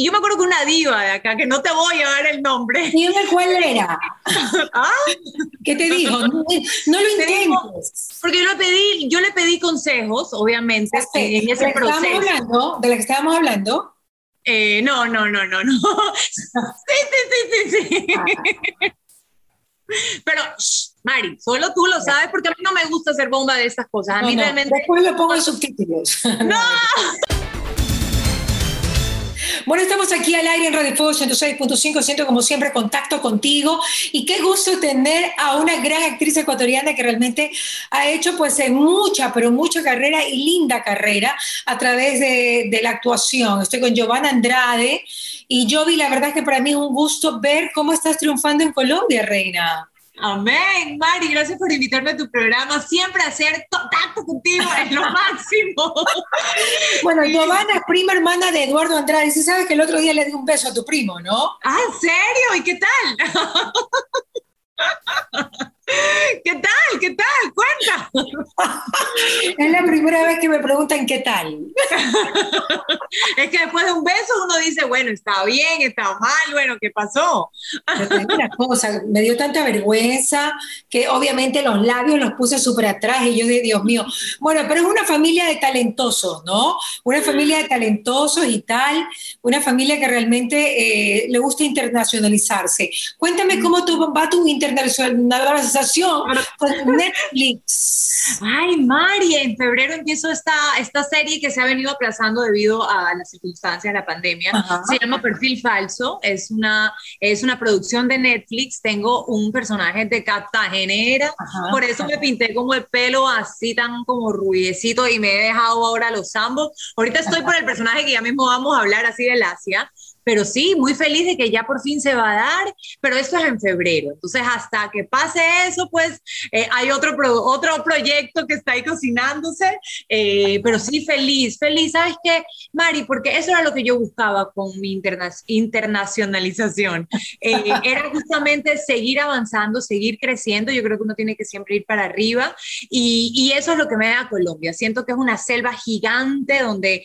y yo me acuerdo que una diva de acá, que no te voy a dar el nombre. Dime cuál era. ¿Ah? ¿Qué te dijo? No, lo intentes. porque yo le pedí, yo le pedí consejos, obviamente, en ese ¿De proceso. Hablando, ¿De la que estábamos hablando? Eh, no, no, no, no, no. sí, sí, sí, sí, sí. Ah. Pero, Mari, solo tú lo sabes porque a mí no me gusta hacer bomba de estas cosas. A mí realmente. Después le pongo subtítulos. ¡No! Bueno, estamos aquí al aire en Radio Fuego 106.5, siento como siempre contacto contigo y qué gusto tener a una gran actriz ecuatoriana que realmente ha hecho pues mucha, pero mucha carrera y linda carrera a través de, de la actuación. Estoy con Giovanna Andrade y yo vi, la verdad que para mí es un gusto ver cómo estás triunfando en Colombia, Reina. Amén, Mari, gracias por invitarme a tu programa. Siempre hacer contacto contigo es lo máximo. bueno, Giovanna es prima hermana de Eduardo Andrade. ¿Sí sabes que el otro día le di un beso a tu primo, no? Ah, ¿en serio? ¿Y qué tal? ¿Qué tal? ¿Qué tal? Cuenta. es la primera vez que me preguntan qué tal. es que después de un beso uno dice, bueno, está bien, está mal, bueno, ¿qué pasó? una cosa, me dio tanta vergüenza que obviamente los labios los puse súper atrás y yo dije, Dios mío. Bueno, pero es una familia de talentosos, ¿no? Una familia de talentosos y tal, una familia que realmente eh, le gusta internacionalizarse. Cuéntame mm. cómo tú, va tu internacionalización con Netflix. Ay, Mari, en febrero empiezo esta, esta serie que se ha venido aplazando debido a las circunstancias de la pandemia. Se llama Perfil Falso. Es una, es una producción de Netflix. Tengo un personaje de Cartagenera. Por eso me pinté como el pelo así tan como rubiecito y me he dejado ahora los ambos. Ahorita estoy por el personaje que ya mismo vamos a hablar así del Asia pero sí, muy feliz de que ya por fin se va a dar, pero esto es en febrero. Entonces, hasta que pase eso, pues eh, hay otro, otro proyecto que está ahí cocinándose, eh, pero sí, feliz, feliz. ¿Sabes qué, Mari? Porque eso era lo que yo buscaba con mi interna internacionalización. Eh, era justamente seguir avanzando, seguir creciendo. Yo creo que uno tiene que siempre ir para arriba y, y eso es lo que me da Colombia. Siento que es una selva gigante donde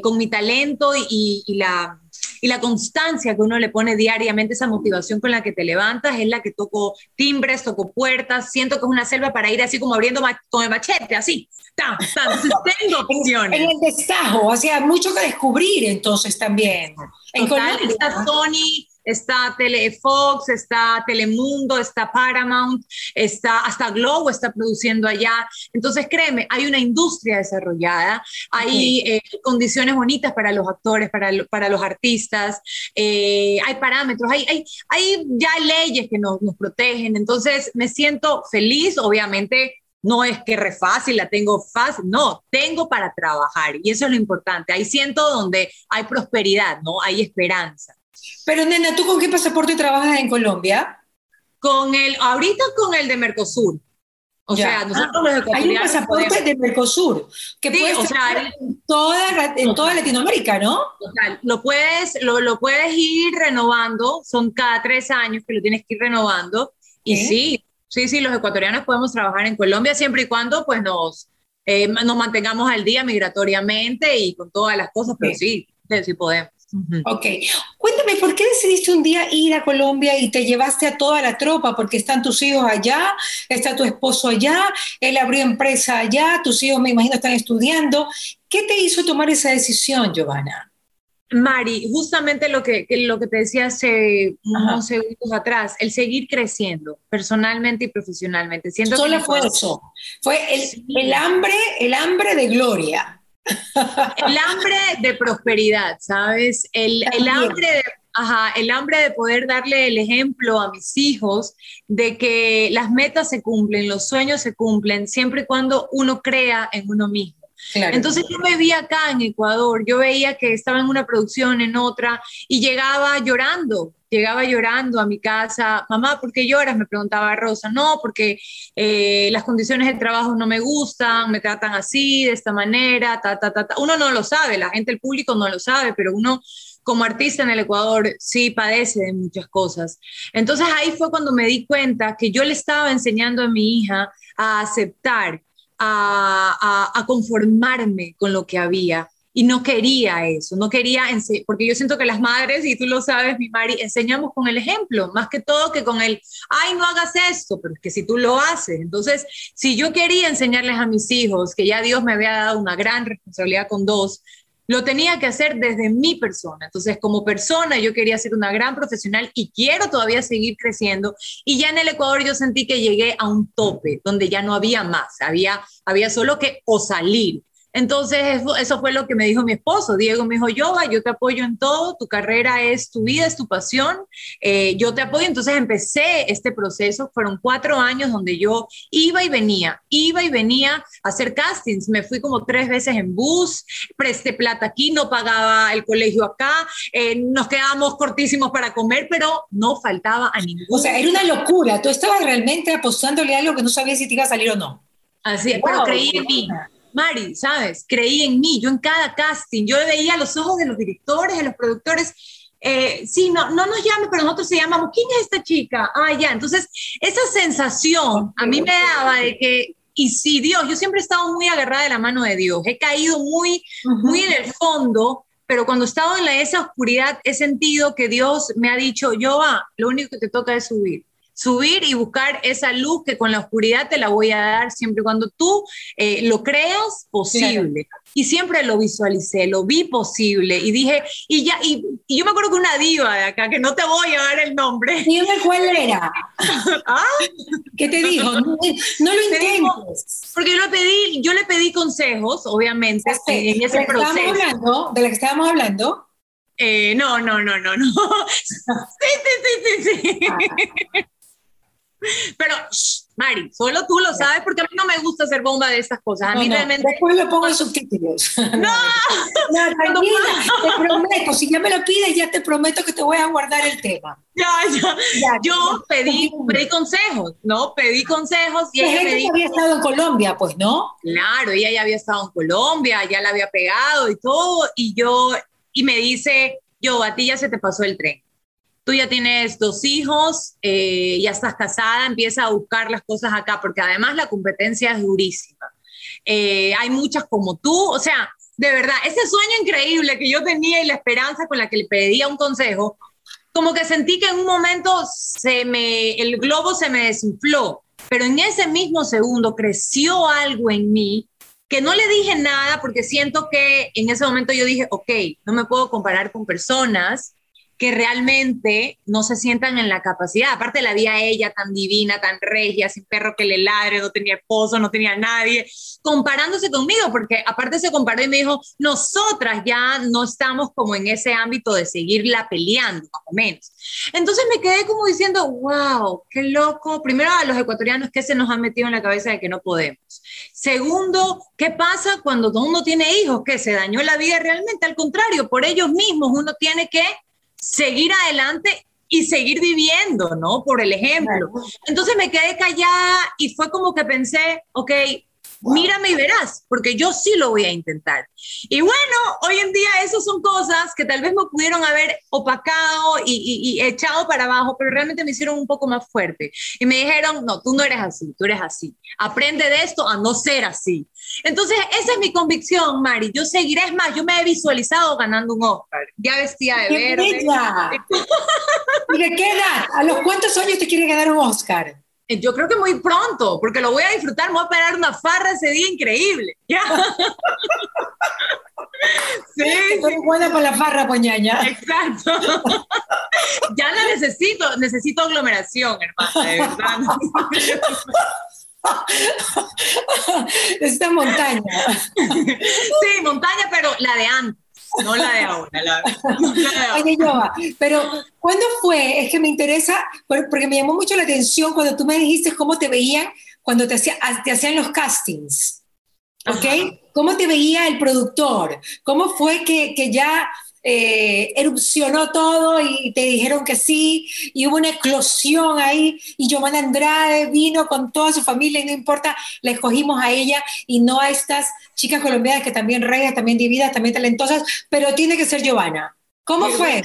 con mi talento y, y la y la constancia que uno le pone diariamente, esa motivación con la que te levantas, es la que toco timbres, toco puertas, siento que es una selva para ir así como abriendo con el machete, así. Tan, tan, tengo opciones. En el destajo, o sea, mucho que descubrir entonces también. En Colombia está Tony está Telefox, está Telemundo, está Paramount, está hasta Globo está produciendo allá. Entonces, créeme, hay una industria desarrollada, hay eh, condiciones bonitas para los actores, para, para los artistas, eh, hay parámetros, hay, hay, hay, ya leyes que nos, nos protegen. Entonces, me siento feliz, obviamente no es que re fácil, la tengo fácil, no, tengo para trabajar y eso es lo importante. Ahí siento donde hay prosperidad, ¿no? Hay esperanza. Pero nena, ¿tú con qué pasaporte trabajas en Colombia? Con el, ahorita con el de Mercosur. O sea, nosotros los ecuatorianos Hay un pasaporte de Mercosur que puede o sea, en, toda, en toda Latinoamérica, ¿no? lo, puedes, lo, lo, puedes ir renovando, son cada tres años que lo tienes que ir renovando. Y sí, sí, sí, los ecuatorianos podemos trabajar en Colombia siempre y cuando pues nos, eh, nos mantengamos al día migratoriamente y con todas las cosas, pero sí, sí podemos. Ok, cuéntame, ¿por qué decidiste un día ir a Colombia y te llevaste a toda la tropa? Porque están tus hijos allá, está tu esposo allá, él abrió empresa allá, tus hijos me imagino están estudiando. ¿Qué te hizo tomar esa decisión, Giovanna? Mari, justamente lo que, lo que te decía hace unos segundos atrás, el seguir creciendo personalmente y profesionalmente. Siento Solo fue eso, fue el, el, hambre, el hambre de gloria. El hambre de prosperidad, ¿sabes? El, el hambre de Ajá, el hambre de poder darle el ejemplo a mis hijos de que las metas se cumplen, los sueños se cumplen, siempre y cuando uno crea en uno mismo. Entonces yo me vi acá en Ecuador, yo veía que estaba en una producción, en otra, y llegaba llorando, llegaba llorando a mi casa, mamá, ¿por qué lloras? Me preguntaba Rosa, no, porque eh, las condiciones de trabajo no me gustan, me tratan así, de esta manera, ta, ta, ta, ta. Uno no lo sabe, la gente, el público no lo sabe, pero uno como artista en el Ecuador sí padece de muchas cosas. Entonces ahí fue cuando me di cuenta que yo le estaba enseñando a mi hija a aceptar a, conformarme con lo que había y no quería eso, no quería, porque yo siento que las madres, y tú lo sabes, mi Mari, enseñamos con el ejemplo, más que todo que con el, ay, no hagas esto, pero es que si tú lo haces, entonces, si yo quería enseñarles a mis hijos que ya Dios me había dado una gran responsabilidad con dos, lo tenía que hacer desde mi persona. Entonces, como persona, yo quería ser una gran profesional y quiero todavía seguir creciendo. Y ya en el Ecuador yo sentí que llegué a un tope donde ya no había más, había, había solo que o salir entonces, eso, fue lo que me dijo mi esposo. Diego me dijo, yo, yo te apoyo en todo, tu carrera es tu vida, es tu pasión, eh, yo te apoyo. Entonces empecé este proceso, fueron cuatro años donde yo iba y venía, iba y venía a hacer castings. Me fui como tres veces en bus, presté plata aquí, no pagaba el colegio acá, eh, nos quedábamos cortísimos para comer, pero no faltaba a ningún. O sea, era una locura. Tú estabas realmente apostándole a algo que no sabías si te iba a salir o no. Así es, pero creí en mí. Mari, ¿sabes? Creí en mí, yo en cada casting, yo veía los ojos de los directores, de los productores, eh, sí, no, no nos llamen, pero nosotros se llamamos, ¿quién es esta chica? Ah, ya, entonces esa sensación a mí me daba de que, y si Dios, yo siempre he estado muy agarrada de la mano de Dios, he caído muy, muy en el fondo, pero cuando he estado en la, esa oscuridad he sentido que Dios me ha dicho, yo, ah, lo único que te toca es subir subir y buscar esa luz que con la oscuridad te la voy a dar siempre cuando tú eh, lo creas posible. Y siempre lo visualicé, lo vi posible y dije, y ya, y, yo me acuerdo que una diva de acá, que no te voy a dar el nombre. Dime cuál era. ¿Ah? ¿Qué te dijo? No, lo intentes. porque yo le pedí, yo le pedí consejos, obviamente, en ese ¿De proceso. Hablando, ¿De la que estábamos hablando? Eh, no, no, no, no, no. sí, sí, sí, sí, sí. Ah. Pero, Mari, solo tú lo sabes porque a mí no me gusta hacer bomba de estas cosas. A mí realmente. Después le pongo subtítulos. No, no, tranquila, te prometo. Si ya me lo pides, ya te prometo que te voy a guardar el tema. Ya, ya. Yo pedí, pedí consejos, ¿no? Pedí consejos y ella dijo, había estado en Colombia, pues, ¿no? Claro, ella ya había estado en Colombia, ya la había pegado y todo. Y yo, y me dice, yo, a ti ya se te pasó el tren tú ya tienes dos hijos, eh, ya estás casada, empieza a buscar las cosas acá, porque además la competencia es durísima. Eh, hay muchas como tú, o sea, de verdad, ese sueño increíble que yo tenía y la esperanza con la que le pedía un consejo, como que sentí que en un momento se me, el globo se me desinfló, pero en ese mismo segundo creció algo en mí que no le dije nada porque siento que en ese momento yo dije, ok, no me puedo comparar con personas que realmente no se sientan en la capacidad. Aparte la vi a ella tan divina, tan regia, sin perro que le ladre, no tenía esposo, no tenía nadie, comparándose conmigo, porque aparte se comparó y me dijo, nosotras ya no estamos como en ese ámbito de seguirla peleando, más o menos. Entonces me quedé como diciendo, wow, qué loco. Primero a los ecuatorianos, ¿qué se nos ha metido en la cabeza de que no podemos? Segundo, ¿qué pasa cuando uno tiene hijos? Que se dañó la vida realmente. Al contrario, por ellos mismos uno tiene que seguir adelante y seguir viviendo, ¿no? Por el ejemplo. Entonces me quedé callada y fue como que pensé, ok, mírame y verás, porque yo sí lo voy a intentar. Y bueno, hoy en día esas son cosas que tal vez me pudieron haber opacado y, echado para abajo, pero realmente me hicieron un poco más fuerte. Y me dijeron, no, tú no eres así, tú eres así. Aprende de esto a no ser así. Entonces, esa es mi convicción, Mari. Yo seguiré, es más, yo me he visualizado ganando un Oscar, ya vestida de verde. ¿Y de qué edad? ¿A los cuántos años te quiere ganar un Oscar? Eh, yo creo que muy pronto, porque lo voy a disfrutar, me voy a pegar una farra ese día increíble. ¿ya? sí. Estoy buena para la farra, poñaña. Exacto. ya la necesito, necesito aglomeración, hermana, de verdad. Necesita montaña. sí, montaña, pero la de antes no la de ahora. La, Oye, pero ¿cuándo fue? Es que me interesa, porque me llamó mucho la atención cuando tú me dijiste cómo te veían cuando te, hacía, te hacían los castings. ¿Ok? ¿Cómo te veía el productor? ¿Cómo fue que, que ya eh, erupcionó todo y te dijeron que sí, y hubo una eclosión ahí, y Giovanna Andrade vino con toda su familia, y no importa, la escogimos a ella y no a estas chicas colombianas que también reinas, también divinas, también talentosas, pero tiene que ser Giovanna. ¿Cómo fue?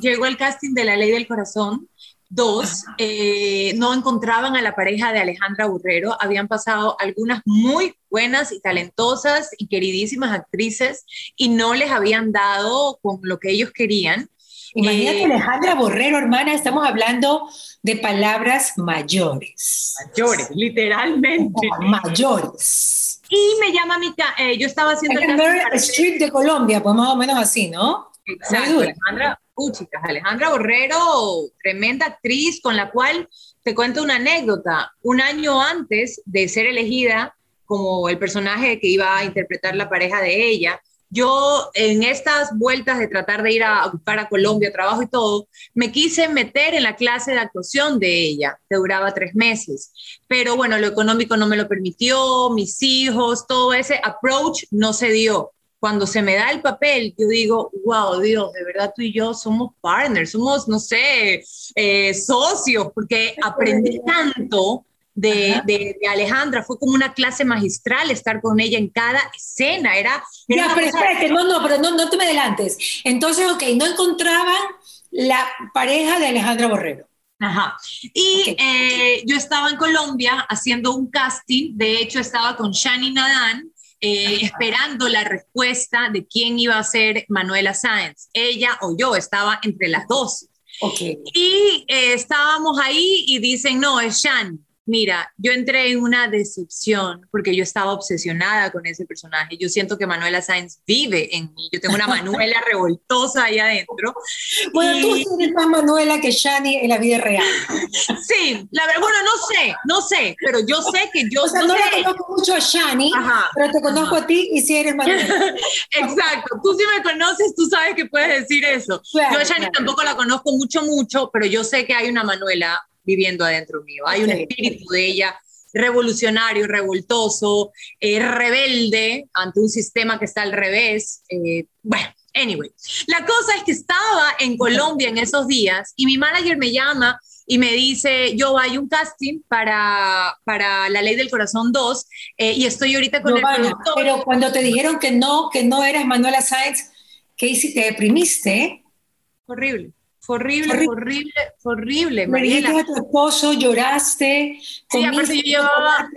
llegó el casting de La Ley del Corazón, Dos, eh, no encontraban a la pareja de Alejandra Burrero. Habían pasado algunas muy buenas y talentosas y queridísimas actrices y no les habían dado con lo que ellos querían. Imagínate, eh, Alejandra Borrero, hermana, estamos hablando de palabras mayores. Mayores, literalmente. mayores. Y me llama mi... Eh, yo estaba haciendo... El Street de Colombia, pues más o menos así, ¿no? Exacto, Alejandra, Alejandra Borrero, tremenda actriz con la cual te cuento una anécdota. Un año antes de ser elegida como el personaje que iba a interpretar la pareja de ella, yo en estas vueltas de tratar de ir a buscar a Colombia, trabajo y todo, me quise meter en la clase de actuación de ella, que duraba tres meses. Pero bueno, lo económico no me lo permitió, mis hijos, todo ese approach no se dio. Cuando se me da el papel, yo digo, wow, Dios, de verdad tú y yo somos partners, somos, no sé, eh, socios, porque aprendí tanto de, de, Alejandra, fue como una clase magistral estar con ella en cada escena, era... ya, pero espérate, no, no, pero no, no te me adelantes. Entonces, ok, no encontraban la pareja de Alejandra Borrero. Ajá. Y eh, yo estaba en Colombia haciendo un casting, de hecho estaba con Shani Nadan, eh, esperando la respuesta de quién iba a ser Manuela Sáenz, ella o yo, estaba entre las dos. Okay. Y eh, estábamos ahí y dicen, no, es Shani. Mira, yo entré en una decepción porque yo estaba obsesionada con ese personaje. Yo siento que Manuela Sáenz vive en mí. Yo tengo una Manuela revoltosa ahí adentro. Bueno, tú eres más Manuela que Shani en la vida real. Sí, la verdad, bueno, no sé, no sé, pero yo sé que yo... O sea, no, la conozco mucho a Shani, pero te conozco a ti y si eres Manuela. Exacto, tú si me conoces, tú sabes que puedes decir eso. yo a Shani tampoco la conozco mucho, mucho, pero yo sé que hay una Manuela viviendo adentro mío. Hay un espíritu de ella revolucionario, revoltoso, eh, rebelde ante un sistema que está al revés. Eh, bueno, anyway, la cosa es que estaba en Colombia en esos días y mi manager me llama y me dice, yo hay un casting para, para La Ley del Corazón 2 eh, y estoy ahorita con el productor. Pero cuando te dijeron que no, que no eras Manuela Sáenz, ¿qué hiciste? ¿Te deprimiste? Horrible horrible, horrible, horrible. Me dijiste a tu esposo, lloraste. Sí, aparte yo llevaba...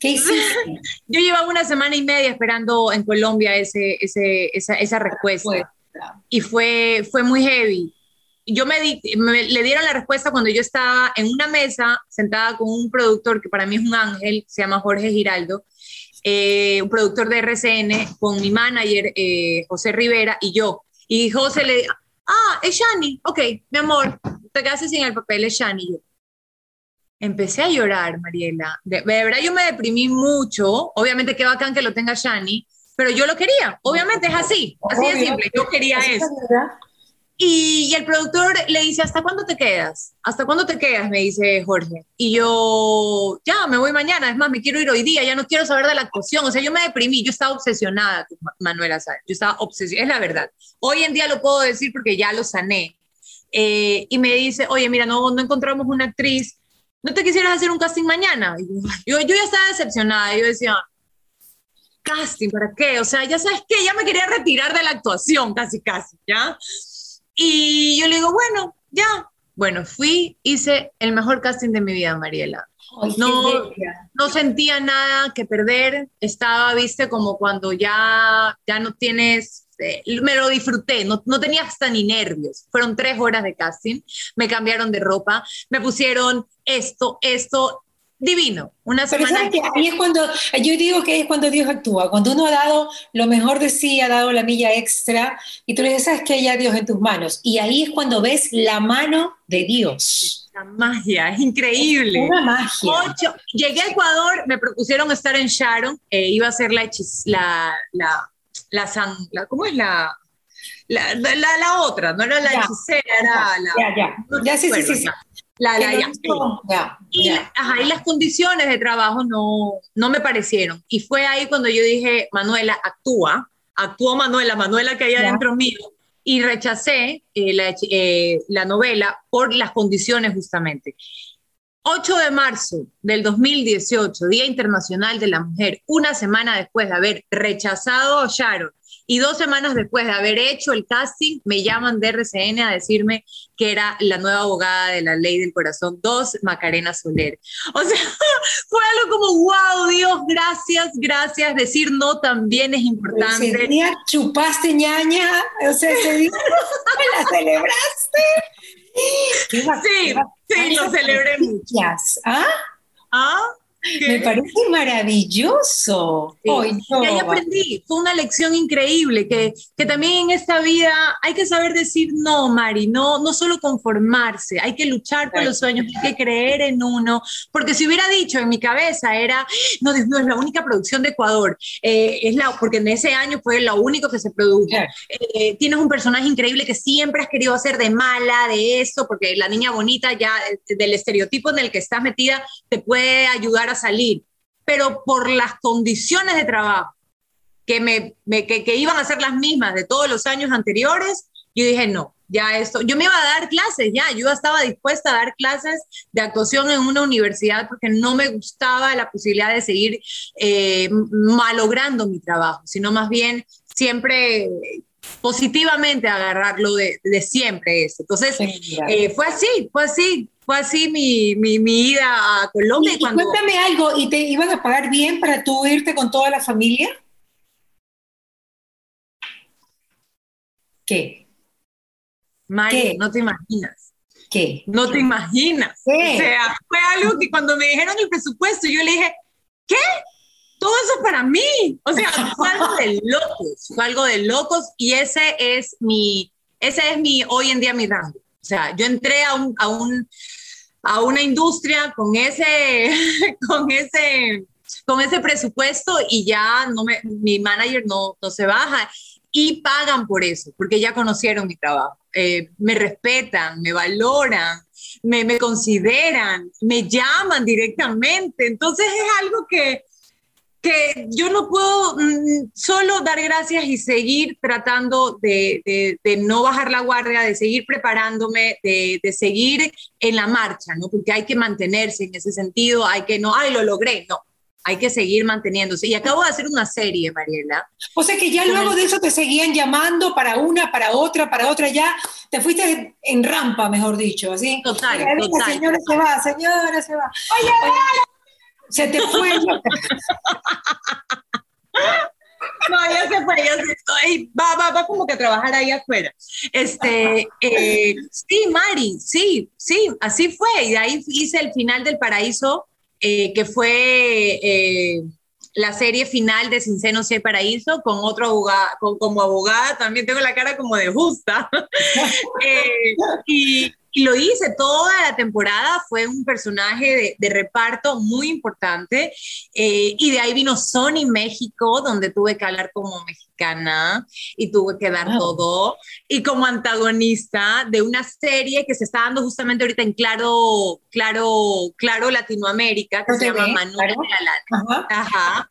¿Qué hiciste? Yo llevaba una semana y media esperando en Colombia ese, ese, esa, esa respuesta. Y fue, fue muy heavy. Yo me, me, le dieron la respuesta cuando yo estaba en una mesa sentada con un productor que para mí es un ángel, se llama Jorge Giraldo, eh, un productor de RCN, con mi manager eh, José Rivera y yo. Y José le, ah, es Shani, ok, mi amor, te quedaste sin el papel, es Shani. Yo empecé a llorar, Mariela. De, verdad yo me deprimí mucho, obviamente qué bacán que lo tenga Shani, pero yo lo quería, obviamente es así, así de simple, yo quería eso. Y, el productor le dice, ¿hasta cuándo te quedas? ¿Hasta cuándo te quedas? Me dice Jorge. Y yo, ya, me voy mañana. Es más, me quiero ir hoy día, ya no quiero saber de la actuación. O sea, yo me deprimí, yo estaba obsesionada con Manuela Sáenz. Yo estaba obsesionada, es la verdad. Hoy en día lo puedo decir porque ya lo sané. Eh, y me dice, oye, mira, no, no encontramos una actriz. ¿No te quisieras hacer un casting mañana? yo, yo ya estaba decepcionada. Yo decía, casting, ¿para qué? O sea, ya sabes qué, ya me quería retirar de la actuación, casi, casi, ¿ya? Y yo le digo, bueno, ya. Bueno, fui, hice el mejor casting de mi vida, Mariela. no, no sentía nada que perder, estaba, viste, como cuando ya, ya no tienes, eh, me lo disfruté, no, no tenía hasta ni nervios. Fueron tres horas de casting, me cambiaron de ropa, me pusieron esto, esto, divino. Una semana. que ahí es cuando, yo digo que es cuando Dios actúa, cuando uno ha dado lo mejor de sí, ha dado la milla extra, y tú le dices, sabes que hay Dios en tus manos. Y ahí es cuando ves la mano de Dios. La magia, es increíble. Una magia. llegué a Ecuador, me propusieron estar en Sharon, eh, iba a ser la, la, la, la, san, la, ¿cómo es la? La, la, otra, no era la hechicera, era la... Ya, ya, ya, sí, sí, sí, la, y, Ajá, y las condiciones de trabajo no, no me parecieron. Y fue ahí cuando yo dije, Manuela, actúa, actuó Manuela, Manuela que hay adentro mío, y rechacé eh, la, eh, la novela por las condiciones justamente. 8 de marzo del 2018, Día Internacional de la Mujer, una semana después de haber rechazado a Sharon Y dos semanas después de haber hecho el casting, me llaman de RCN a decirme que era la nueva abogada de la ley del corazón 2, Macarena Soler. O sea, fue algo como, wow, Dios, gracias, gracias. Decir no también es importante. Ese día chupaste ñaña, o sea, ese día la celebraste. Sí, sí, lo celebré mucho. ¿Ah? ¿Ah? Me parece maravilloso. Y ahí aprendí, fue una lección increíble, que, que también en esta vida hay que saber decir no, Mari, no, no solo conformarse, hay que luchar por los sueños, hay que creer en uno, porque si hubiera dicho en mi cabeza era, no, Dios mío, es la única producción de Ecuador, eh, es la, porque en ese año fue lo único que se produjo, eh, tienes un personaje increíble que siempre has querido hacer de mala, de eso, porque la niña bonita ya eh, del estereotipo en el que estás metida te puede ayudar a salir, pero por las condiciones de trabajo que, me, que, iban a ser las mismas de todos los años anteriores, yo dije, no, ya esto, yo me iba a dar clases, ya, yo estaba dispuesta a dar clases de actuación en una universidad porque no me gustaba la posibilidad de seguir eh, malogrando mi trabajo, sino más bien siempre positivamente agarrarlo de, de siempre eso. Entonces, eh, fue así, fue así fue así mi, mi, mi ida a Colombia. Y, cuando... Cuéntame algo, ¿y te iban a pagar bien para tú irte con toda la familia? ¿Qué? Mari, no te imaginas. ¿Qué? No te imaginas. O sea, fue algo que cuando me dijeron el presupuesto, yo le dije, ¿qué? Todo eso para mí. O sea, fue algo de locos, fue algo de locos y ese es mi, ese es mi, hoy en día mi rango. O sea, yo entré a un, a un, a una industria con ese, con ese, con ese presupuesto y ya no me, mi manager no, no se baja y pagan por eso, porque ya conocieron mi trabajo. Eh, me respetan, me valoran, me, me, consideran, me llaman directamente. Entonces es algo que, que yo no puedo mm, solo dar gracias y seguir tratando de, de, no bajar la guardia, de seguir preparándome, de, de, seguir en la marcha, ¿no? Porque hay que mantenerse en ese sentido, hay que no, ay, lo logré, no. Hay que seguir manteniéndose. Y acabo de hacer una serie, Mariela. O sea que ya luego de eso te seguían llamando para una, para otra, para otra, ya te fuiste en rampa, mejor dicho, así. Total, total. Señora se va, señora se va. Oye, se te fue. No, ya se fue, ya se estoy, va, va, va como que a trabajar ahí afuera. Este, eh, sí, Mari, sí, sí, así fue. Y de ahí hice el final del paraíso, eh, que fue eh, la serie final de Sin Seno Paraíso, con otro abogado, como abogada, también tengo la cara como de justa. y, y lo hice toda la temporada, fue un personaje de, reparto muy importante. Eh, y de ahí vino Sony México, donde tuve que hablar como mexicana y tuve que dar todo. Y como antagonista de una serie que se está dando justamente ahorita en Claro, Claro, Claro Latinoamérica, que se llama Manuel Ajá. Ajá.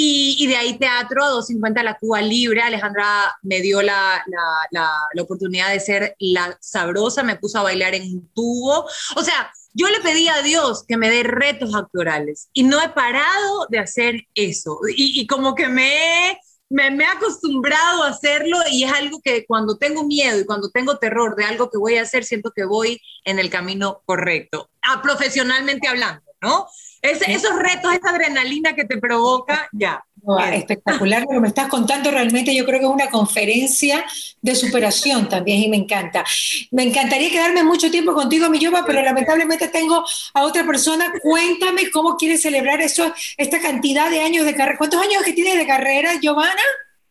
Y, de ahí teatro a 250 la Cuba Libre. Alejandra me dio la, la, la, oportunidad de ser la sabrosa, me puso a bailar en un tubo. O sea, yo le pedí a Dios que me dé retos actorales y no he parado de hacer eso. Y, y como que me, me, me, he acostumbrado a hacerlo y es algo que cuando tengo miedo y cuando tengo terror de algo que voy a hacer, siento que voy en el camino correcto, a, ah, profesionalmente hablando, ¿no? Esos retos, esa adrenalina que te provoca, ya. espectacular lo que me estás contando, realmente yo creo que es una conferencia de superación también y me encanta. Me encantaría quedarme mucho tiempo contigo, mi Yoba, pero lamentablemente tengo a otra persona. Cuéntame cómo quieres celebrar eso, esta cantidad de años de carrera. ¿Cuántos años que tienes de carrera, Giovanna?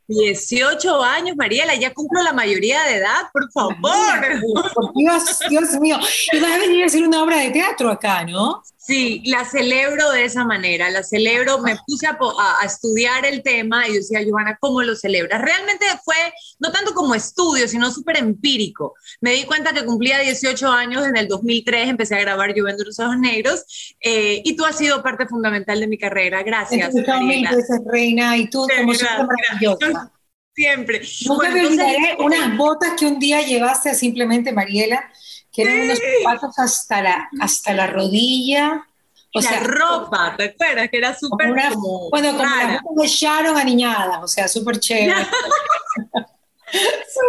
18 años, Mariela, ya cumplo la mayoría de edad, por favor. Dios, Dios mío. Y vas a venir a hacer una obra de teatro acá, ¿no? Sí, la celebro de esa manera, la celebro, me puse a, estudiar el tema y decía, Giovanna, ¿cómo lo celebras? Realmente fue no tanto como estudio, sino súper empírico. Me di cuenta que cumplía 18 años en el 2003, empecé a grabar Lloviendo los Ojos Negros eh, y tú has sido parte fundamental de mi carrera. Gracias. reina, y tú como siempre maravillosa. Siempre. Nunca me olvidaré unas botas que un día llevaste a simplemente Mariela que eran unos zapatos hasta la, hasta la rodilla. O sea, ropa, ¿te acuerdas? Que era súper Bueno, como las de Sharon aniñadas, o sea, súper chévere.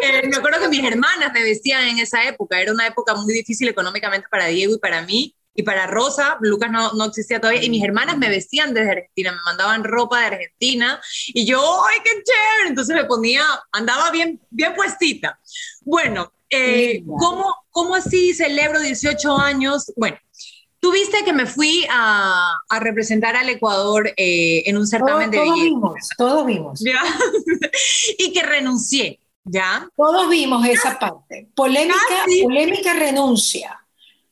Eh, me acuerdo que mis hermanas me vestían en esa época, era una época muy difícil económicamente para Diego y para mí, y para Rosa, Lucas no, no existía todavía, y mis hermanas me vestían desde Argentina, me mandaban ropa de Argentina, y yo, ¡ay, qué chévere! Entonces me ponía, andaba bien, bien puestita. Bueno, eh, ¿cómo, ¿cómo así celebro 18 años? Bueno, Tú viste que me fui a, a representar al Ecuador eh, en un certamen de belleza. Todos vimos, todos vimos. y que renuncié. ¿Ya? Todos vimos esa parte. Polémica, polémica renuncia.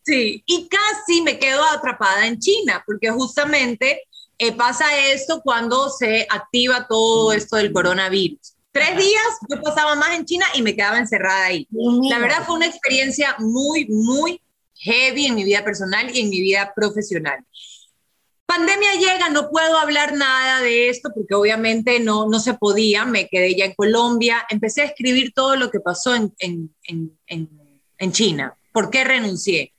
Sí, y casi me quedo atrapada en China, porque justamente eh, pasa esto cuando se activa todo esto del coronavirus. Tres días yo pasaba más en China y me quedaba encerrada ahí. La verdad fue una experiencia muy, muy heavy en mi vida personal y en mi vida profesional. Pandemia llega, no puedo hablar nada de esto porque obviamente no, no se podía, me quedé ya en Colombia, empecé a escribir todo lo que pasó en, en, en, en China, por qué renuncié.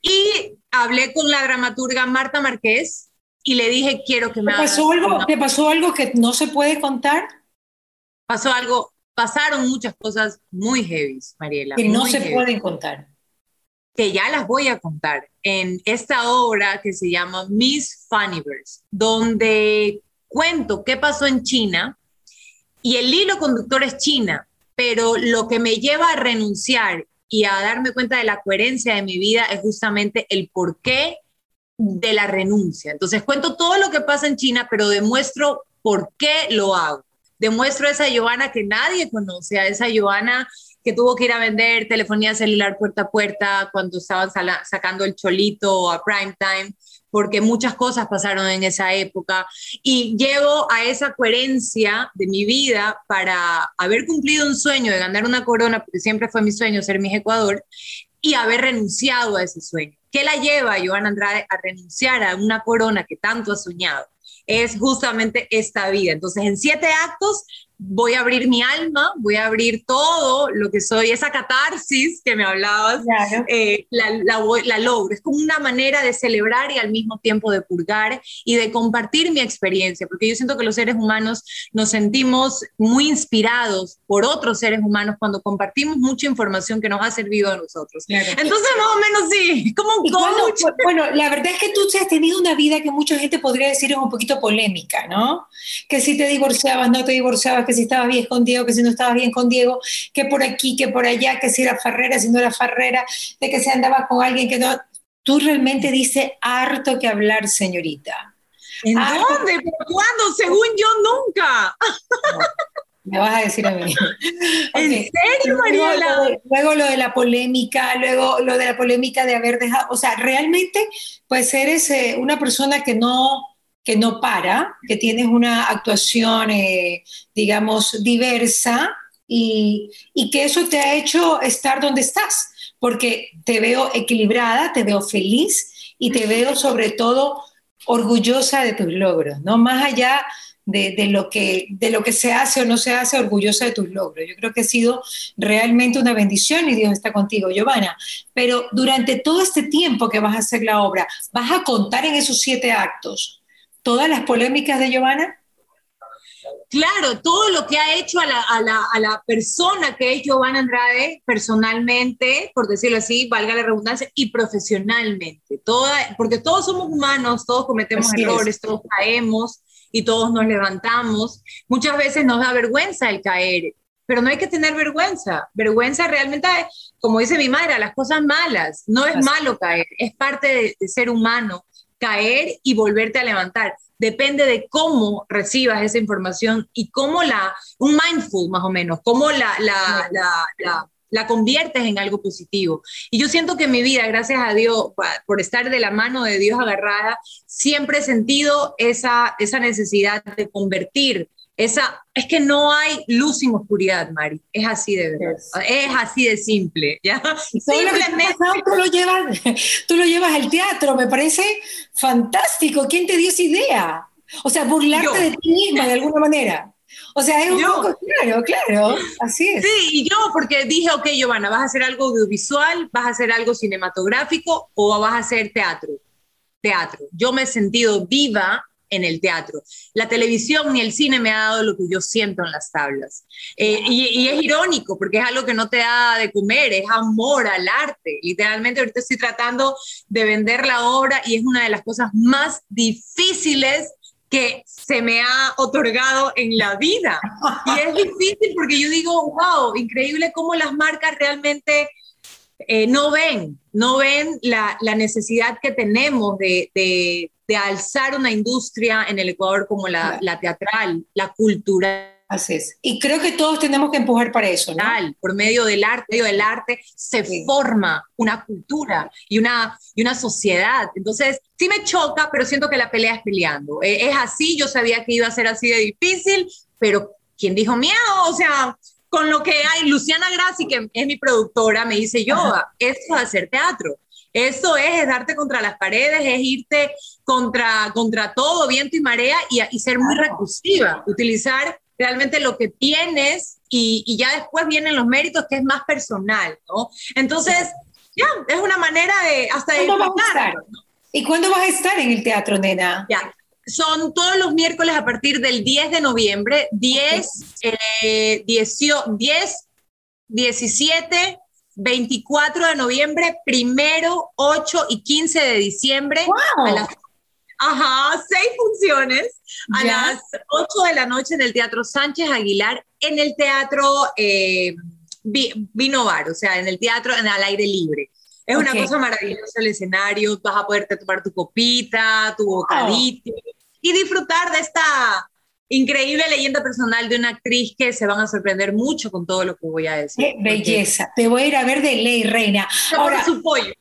Y hablé con la dramaturga Marta Márquez y le dije, quiero que me ¿Te pasó algo, ¿Te pasó algo que no se puede contar? Pasó algo, pasaron muchas cosas muy heavy, Mariela. Que no se pueden contar que ya las voy a contar en esta obra que se llama Miss Funnyverse, donde cuento qué pasó en China y el hilo conductor es China, pero lo que me lleva a renunciar y a darme cuenta de la coherencia de mi vida es justamente el porqué de la renuncia. Entonces cuento todo lo que pasa en China, pero demuestro por qué lo hago. Demuestro a esa Joana que nadie conoce, a esa Joana que tuvo que ir a vender telefonía celular puerta a puerta cuando estaban sacando el cholito a prime time, porque muchas cosas pasaron en esa época. Y llego a esa coherencia de mi vida para haber cumplido un sueño de ganar una corona, porque siempre fue mi sueño ser mi Ecuador, y haber renunciado a ese sueño. ¿Qué la lleva a Joan Andrade a renunciar a una corona que tanto ha soñado? Es justamente esta vida. Entonces, en siete actos voy a abrir mi alma, voy a abrir todo lo que soy, esa catarsis que me hablabas, eh, la, la, logro. Es como una manera de celebrar y al mismo tiempo de purgar y de compartir mi experiencia, porque yo siento que los seres humanos nos sentimos muy inspirados por otros seres humanos cuando compartimos mucha información que nos ha servido a nosotros. Entonces, más o menos sí, como un coach. bueno, la verdad es que tú has tenido una vida que mucha gente podría decir es un poquito polémica, ¿no? Que si te divorciabas, no te divorciabas, que si estabas bien con Diego, que si no estabas bien con Diego, que por aquí, que por allá, que si era farrera, si no era farrera, de que se andaba con alguien que no. Tú realmente dices harto que hablar, señorita. ¿En dónde? ¿Por cuándo? Según yo, nunca. me vas a decir a mí. ¿En serio, Mariela? Luego, luego, lo de la polémica, luego lo de la polémica de haber dejado, o sea, realmente, pues eres eh, una persona que no, que no para, que tienes una actuación, eh, digamos, diversa y, y, que eso te ha hecho estar donde estás, porque te veo equilibrada, te veo feliz y te veo sobre todo orgullosa de tus logros, ¿no? Más allá de, de, lo que, de lo que se hace o no se hace, orgullosa de tus logros. Yo creo que ha sido realmente una bendición y Dios está contigo, Giovanna. Pero durante todo este tiempo que vas a hacer la obra, vas a contar en esos siete actos todas las polémicas de Giovanna? Claro, todo lo que ha hecho a la, a la, a la persona que es Giovanna Andrade personalmente, por decirlo así, valga la redundancia, y profesionalmente. Toda, porque todos somos humanos, todos cometemos errores, todos caemos y todos nos levantamos. Muchas veces nos da vergüenza el caer, pero no hay que tener vergüenza. Vergüenza realmente, como dice mi madre, las cosas malas. No es malo caer, es parte de ser humano caer y volverte a levantar. Depende de cómo recibas esa información y cómo la, un mindful más o menos, cómo la, la, la, la conviertes en algo positivo. Y yo siento que en mi vida, gracias a Dios, por estar de la mano de Dios agarrada, siempre he sentido esa, esa necesidad de convertir esa, es que no hay luz sin oscuridad, Mari. Es así de verdad. Es así de simple. ¿ya? Simplemente. Tú lo, llevas, tú lo llevas al teatro, me parece fantástico. ¿Quién te dio esa idea? O sea, burlarte de ti misma de alguna manera. O sea, es un poco claro, claro, así es. Sí, y yo porque dije, ok, Giovanna, ¿vas a hacer algo audiovisual, vas a hacer algo cinematográfico o vas a hacer teatro? teatro. Yo me he sentido viva en el teatro. La televisión ni el cine me ha dado lo que yo siento en las tablas. Eh, y, es irónico porque es algo que no te da de comer, es amor al arte. Literalmente ahorita estoy tratando de vender la obra y es una de las cosas más difíciles que se me ha otorgado en la vida. Y es difícil porque yo digo, wow, increíble cómo las marcas realmente eh, no ven, no ven la, necesidad que tenemos de, de alzar una industria en el Ecuador como la, la teatral, la cultural. Así es. Y creo que todos tenemos que empujar para eso, ¿no? Por medio del arte, medio del arte se forma una cultura y una, y una sociedad. Entonces, sí me choca, pero siento que la pelea es peleando. Eh, es así, yo sabía que iba a ser así de difícil, pero ¿quién dijo miedo? O sea, con lo que hay, Luciana Grassi, que es mi productora, me dice, yo, esto es hacer teatro. Eso es, darte contra las paredes, es irte contra, contra todo, viento y marea y, y ser muy recursiva, utilizar realmente lo que tienes y, y, ya después vienen los méritos que es más personal, ¿no? Entonces, ya, es una manera de hasta de... ¿Y cuándo vas a estar en el teatro, nena? Ya, son todos los miércoles a partir del 10 de noviembre, 10, 10, 10 17, 24 de noviembre, primero, 8 y 15 de diciembre. A las, ajá, seis funciones. A las 8 de la noche en el Teatro Sánchez Aguilar, en el Teatro eh, Vino Bar, o sea, en el teatro en, al aire libre. Es una cosa maravillosa el escenario, vas a poderte tomar tu copita, tu bocadito y disfrutar de esta increíble leyenda personal de una actriz que se van a sorprender mucho con todo lo que voy a decir. Qué belleza, te voy a ir a ver de ley, reina. Ahora, su pollo.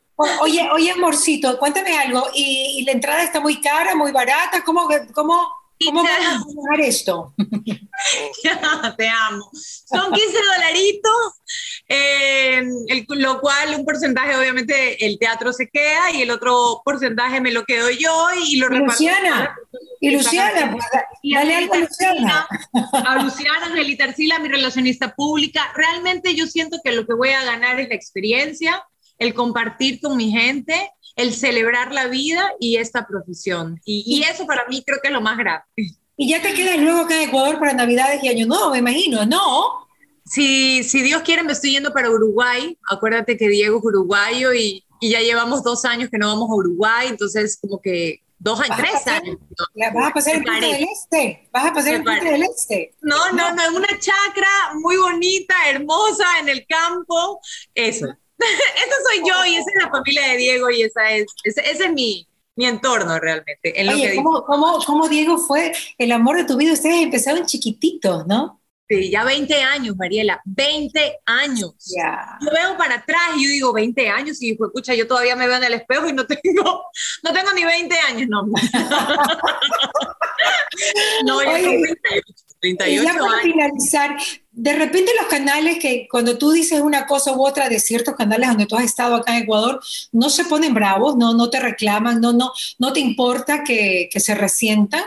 Oye, oye, amorcito, cuéntame algo. ¿Y, la entrada está muy cara, muy barata? ¿Cómo, cómo, cómo van a pagar esto? te amo. Son 15 dolaritos, eh, lo cual un porcentaje, obviamente, el teatro se queda y el otro porcentaje me lo quedo yo y lo reparto. Luciana, y Luciana, pues, dale algo a Luciana. A Luciana, Angelita Arcila, mi relacionista pública. Realmente yo siento que lo que voy a ganar es la experiencia el compartir con mi gente, el celebrar la vida y esta profesión. Y, eso para mí creo que es lo más grave. Y ya te quedas luego acá en Ecuador para Navidades y Año Nuevo, me imagino, ¿no? Si, si Dios quiere, me estoy yendo para Uruguay. Acuérdate que Diego es uruguayo y, y ya llevamos dos años que no vamos a Uruguay, entonces como que dos años, tres años. vas a pasar el Punta del Este, vas a pasar el Punta del Este. No, no, no, es una chacra muy bonita, hermosa, en el campo, eso. esa soy yo y esa es la familia de Diego y esa es, ese, es mi, mi entorno realmente. En Oye, ¿cómo, cómo, cómo, Diego fue el amor de tu vida? Ustedes empezaron chiquititos, ¿no? Sí, ya 20 años, Mariela, 20 años. Yo veo para atrás y yo digo 20 años y digo, escucha, yo todavía me veo en el espejo y no tengo, no tengo ni 20 años, no. no, yo tengo 38, ya para finalizar, de repente los canales que cuando tú dices una cosa u otra de ciertos canales donde tú has estado acá en Ecuador, no se ponen bravos, no, no te reclaman, no, no, no te importa que, que se resientan.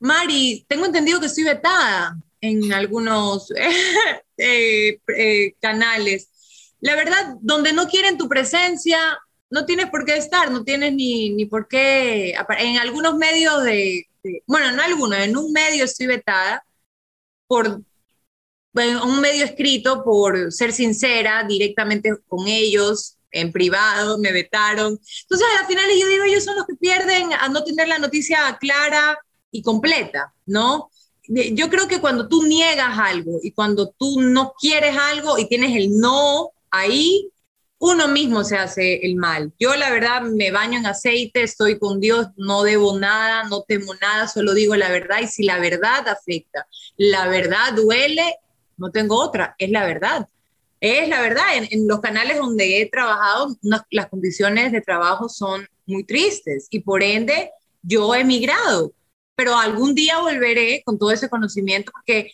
Mari, tengo entendido que estoy vetada en algunos eh, eh, canales. La verdad, donde no quieren tu presencia, no tienes por qué estar, no tienes ni, ni por qué. En algunos medios de, de, bueno, no algunos, en un medio estoy vetada por un medio escrito por ser sincera directamente con ellos, en privado, me vetaron. Entonces, al final yo digo, ellos son los que pierden a no tener la noticia clara y completa, ¿no? Yo creo que cuando tú niegas algo y cuando tú no quieres algo y tienes el no ahí, uno mismo se hace el mal. Yo la verdad me baño en aceite, estoy con Dios, no debo nada, no temo nada, solo digo la verdad y si la verdad afecta, la verdad duele, no tengo otra, es la verdad. Es la verdad, en, los canales donde he trabajado, las condiciones de trabajo son muy tristes y por ende yo he emigrado, pero algún día volveré con todo ese conocimiento porque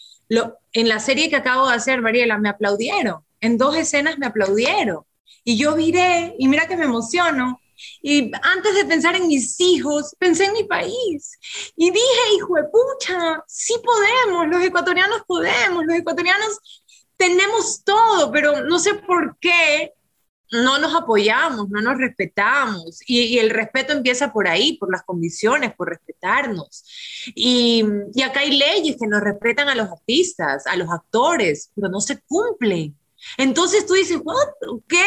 en la serie que acabo de hacer, Mariela, me aplaudieron, en dos escenas me aplaudieron y yo miré y mira que me emociono. Y antes de pensar en mis hijos, pensé en mi país. Y dije, hijo de pucha, sí podemos, los ecuatorianos podemos, los ecuatorianos tenemos todo, pero no sé por qué no nos apoyamos, no nos respetamos. Y, el respeto empieza por ahí, por las condiciones, por respetarnos. Y, y, acá hay leyes que nos respetan a los artistas, a los actores, pero no se cumplen. Entonces tú dices, What? ¿qué?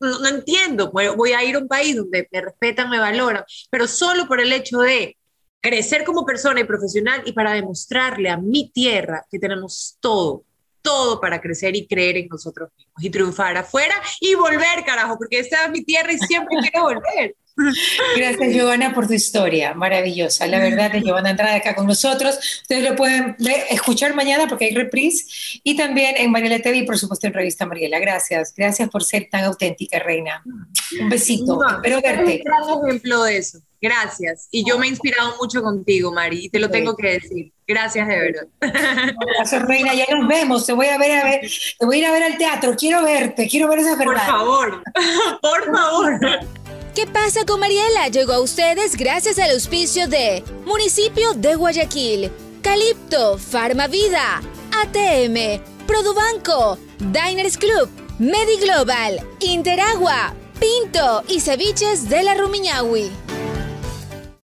No, no entiendo. voy a ir a un país donde me respetan, me valoran, pero solo por el hecho de crecer como persona y profesional y para demostrarle a mi tierra que tenemos todo, todo para crecer y creer en nosotros mismos y triunfar afuera y volver, carajo, porque esta es mi tierra y siempre quiero volver. Gracias, Giovanna, por tu historia maravillosa. La verdad de Giovanna Andrade acá con nosotros. Ustedes lo pueden escuchar mañana porque hay reprise y también en Mariela TV y, por supuesto, en Revista Mariela. Gracias. Gracias por ser tan auténtica, reina. Un besito. Espero verte. Un ejemplo de eso. Gracias. Y yo me he inspirado mucho contigo, Mari, y te lo tengo que decir. Gracias de verdad. Gracias, Reina. Ya nos vemos. Te voy a ver a ver, te voy a ir a ver al teatro. Quiero verte, quiero ver esa verdad. Por favor, por favor. ¿Qué pasa con Mariela? Llegó a ustedes gracias al auspicio de Municipio de Guayaquil, Calipto, Farmavida, ATM, Produbanco, Diners Club, Mediglobal, Interagua, Pinto y Ceviches de la Rumiñahui.